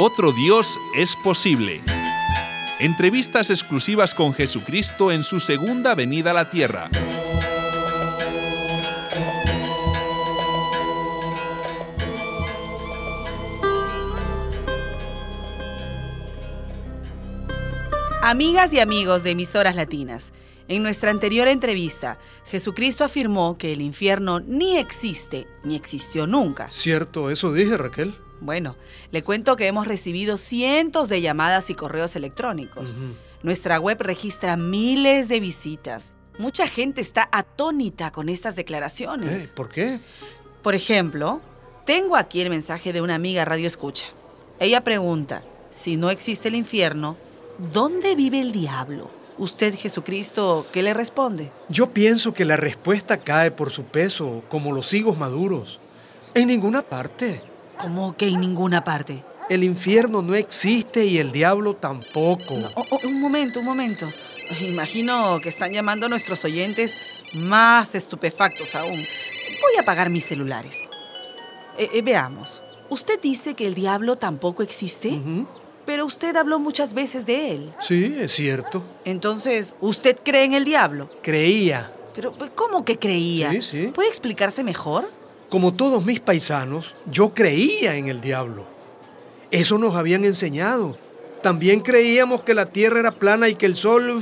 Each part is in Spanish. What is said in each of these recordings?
Otro Dios es posible. Entrevistas exclusivas con Jesucristo en su segunda venida a la tierra. Amigas y amigos de emisoras latinas, en nuestra anterior entrevista, Jesucristo afirmó que el infierno ni existe ni existió nunca. Cierto, eso dije Raquel. Bueno, le cuento que hemos recibido cientos de llamadas y correos electrónicos. Nuestra web registra miles de visitas. Mucha gente está atónita con estas declaraciones. Eh, ¿Por qué? Por ejemplo, tengo aquí el mensaje de una amiga Radio Escucha. Ella pregunta, si no existe el infierno, ¿dónde vive el diablo? Usted, Jesucristo, ¿qué le responde? Yo pienso que la respuesta cae por su peso, como los higos maduros. En ninguna parte. ¿Cómo que en ninguna parte? El infierno no existe y el diablo tampoco. Oh, oh, un momento, un momento. Imagino que están llamando a nuestros oyentes más estupefactos aún. Voy a apagar mis celulares. Eh, eh, veamos. Usted dice que el diablo tampoco existe, pero usted habló muchas veces de él. Sí, es cierto. Entonces, ¿usted cree en el diablo? Creía. Pero, ¿cómo que creía? Sí, sí. ¿Puede explicarse mejor? Como todos mis paisanos, yo creía en el diablo. Eso nos habían enseñado. También creíamos que la tierra era plana y que el sol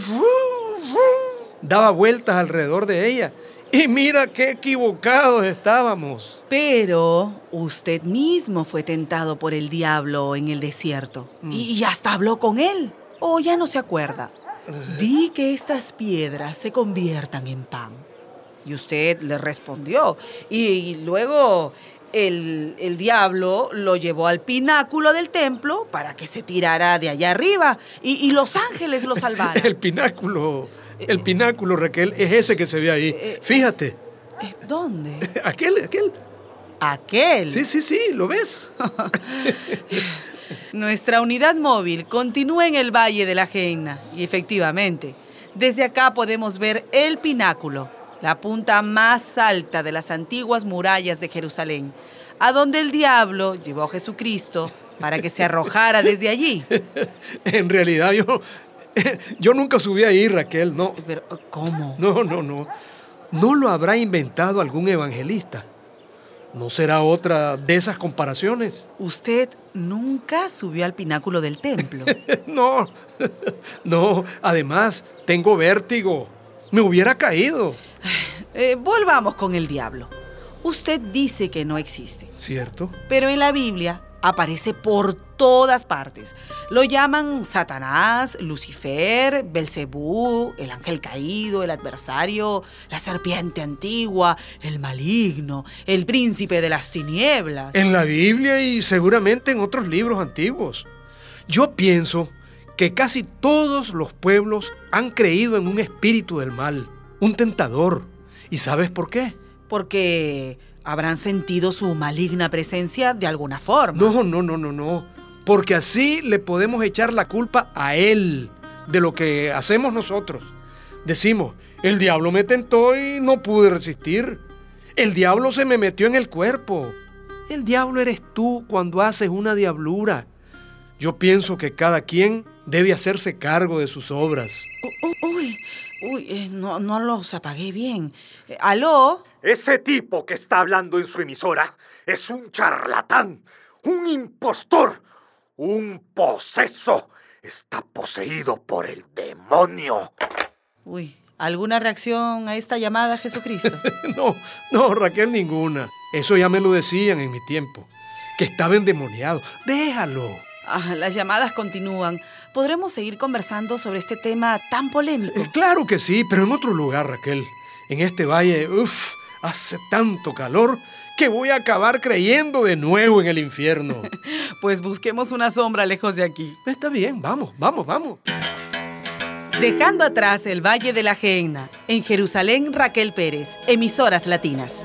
daba vueltas alrededor de ella. Y mira qué equivocados estábamos. Pero usted mismo fue tentado por el diablo en el desierto. Mm. Y hasta habló con él. ¿O ya no se acuerda? Di que estas piedras se conviertan en pan. Y usted le respondió. Y luego el, el, diablo lo llevó al pináculo del templo para que se tirara de allá arriba. Y, y los ángeles lo salvaran. el pináculo. El pináculo, Raquel, es ese que se ve ahí. Fíjate. ¿Dónde? Aquel, aquel. ¿Aquel? Sí, sí, sí, ¿lo ves? Nuestra unidad móvil continúa en el Valle de la Geina y efectivamente, desde acá podemos ver el pináculo, la punta más alta de las antiguas murallas de Jerusalén, a donde el diablo llevó a Jesucristo para que se arrojara desde allí. en realidad yo, yo nunca subí ahí, Raquel, no. Pero, ¿cómo? No, no, no. No lo habrá inventado algún evangelista. ¿No será otra de esas comparaciones? ¿Usted nunca subió al pináculo del templo? no, no. Además, tengo vértigo. Me hubiera caído. Eh, volvamos con el diablo. Usted dice que no existe. ¿Cierto? Pero en la Biblia aparece por todas partes. Lo llaman Satanás, Lucifer, Belcebú, el ángel caído, el adversario, la serpiente antigua, el maligno, el príncipe de las tinieblas. En la Biblia y seguramente en otros libros antiguos. Yo pienso que casi todos los pueblos han creído en un espíritu del mal, un tentador. ¿Y sabes por qué? Porque habrán sentido su maligna presencia de alguna forma. No, no, no, no, no. Porque así le podemos echar la culpa a él de lo que hacemos nosotros. Decimos, el diablo me tentó y no pude resistir. El diablo se me metió en el cuerpo. El diablo eres tú cuando haces una diablura. Yo pienso que cada quien debe hacerse cargo de sus obras. Uy, uy, eh, no, no los apagué bien. Eh, ¿Aló? Ese tipo que está hablando en su emisora es un charlatán, un impostor, un poseso. Está poseído por el demonio. Uy, ¿alguna reacción a esta llamada, Jesucristo? no, no, Raquel, ninguna. Eso ya me lo decían en mi tiempo. Que estaba endemoniado. Déjalo. Ah, las llamadas continúan. ¿Podremos seguir conversando sobre este tema tan polémico? Eh, claro que sí, pero en otro lugar, Raquel. En este valle, uff, hace tanto calor que voy a acabar creyendo de nuevo en el infierno. pues busquemos una sombra lejos de aquí. Está bien, vamos, vamos, vamos. Dejando atrás el Valle de la Gehenna, en Jerusalén, Raquel Pérez, emisoras latinas.